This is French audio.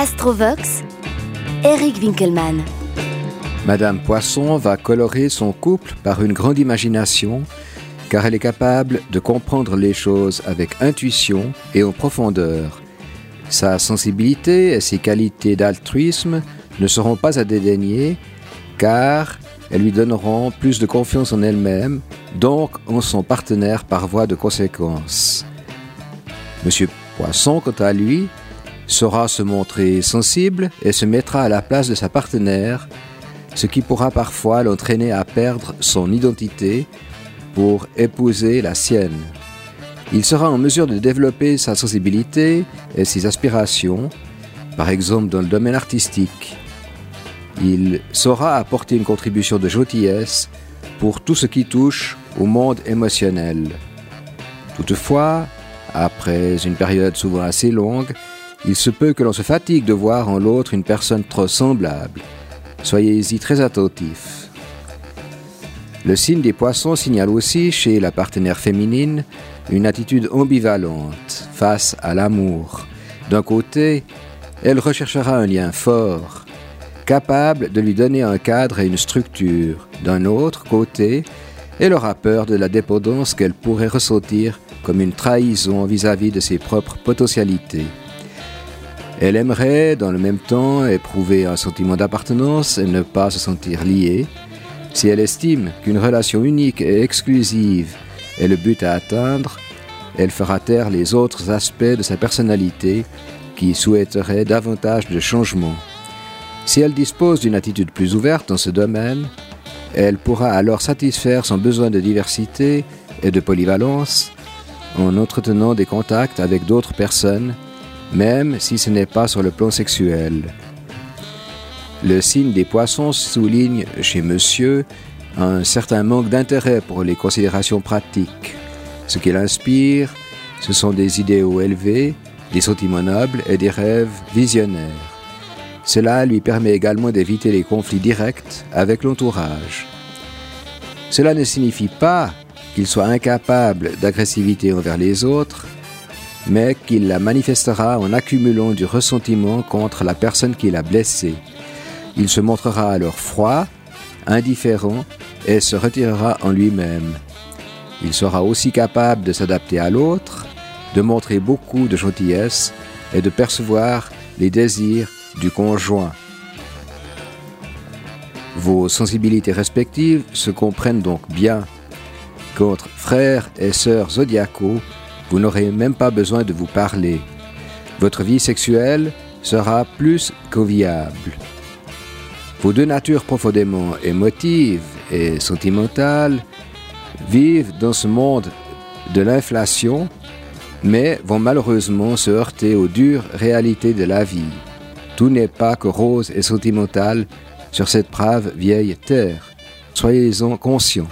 Astrovox, Eric Winkelmann. Madame Poisson va colorer son couple par une grande imagination, car elle est capable de comprendre les choses avec intuition et en profondeur. Sa sensibilité et ses qualités d'altruisme ne seront pas à dédaigner, car elles lui donneront plus de confiance en elle-même, donc en son partenaire par voie de conséquence. Monsieur Poisson, quant à lui, saura se montrer sensible et se mettra à la place de sa partenaire, ce qui pourra parfois l'entraîner à perdre son identité pour épouser la sienne. Il sera en mesure de développer sa sensibilité et ses aspirations, par exemple dans le domaine artistique. Il saura apporter une contribution de gentillesse pour tout ce qui touche au monde émotionnel. Toutefois, après une période souvent assez longue, il se peut que l'on se fatigue de voir en l'autre une personne trop semblable. Soyez-y très attentifs. Le signe des poissons signale aussi chez la partenaire féminine une attitude ambivalente face à l'amour. D'un côté, elle recherchera un lien fort, capable de lui donner un cadre et une structure. D'un autre côté, elle aura peur de la dépendance qu'elle pourrait ressentir comme une trahison vis-à-vis de ses propres potentialités. Elle aimerait, dans le même temps, éprouver un sentiment d'appartenance et ne pas se sentir liée. Si elle estime qu'une relation unique et exclusive est le but à atteindre, elle fera taire les autres aspects de sa personnalité qui souhaiteraient davantage de changement. Si elle dispose d'une attitude plus ouverte dans ce domaine, elle pourra alors satisfaire son besoin de diversité et de polyvalence en entretenant des contacts avec d'autres personnes même si ce n'est pas sur le plan sexuel. Le signe des poissons souligne chez monsieur un certain manque d'intérêt pour les considérations pratiques. Ce qu'il inspire, ce sont des idéaux élevés, des sentiments nobles et des rêves visionnaires. Cela lui permet également d'éviter les conflits directs avec l'entourage. Cela ne signifie pas qu'il soit incapable d'agressivité envers les autres, mais qu'il la manifestera en accumulant du ressentiment contre la personne qui l'a blessé. Il se montrera alors froid, indifférent et se retirera en lui-même. Il sera aussi capable de s'adapter à l'autre, de montrer beaucoup de gentillesse et de percevoir les désirs du conjoint. Vos sensibilités respectives se comprennent donc bien. Qu'entre frères et sœurs zodiacaux, vous n'aurez même pas besoin de vous parler. Votre vie sexuelle sera plus conviable. Vos deux natures profondément émotives et sentimentales vivent dans ce monde de l'inflation, mais vont malheureusement se heurter aux dures réalités de la vie. Tout n'est pas que rose et sentimental sur cette brave vieille terre. Soyez-en conscients.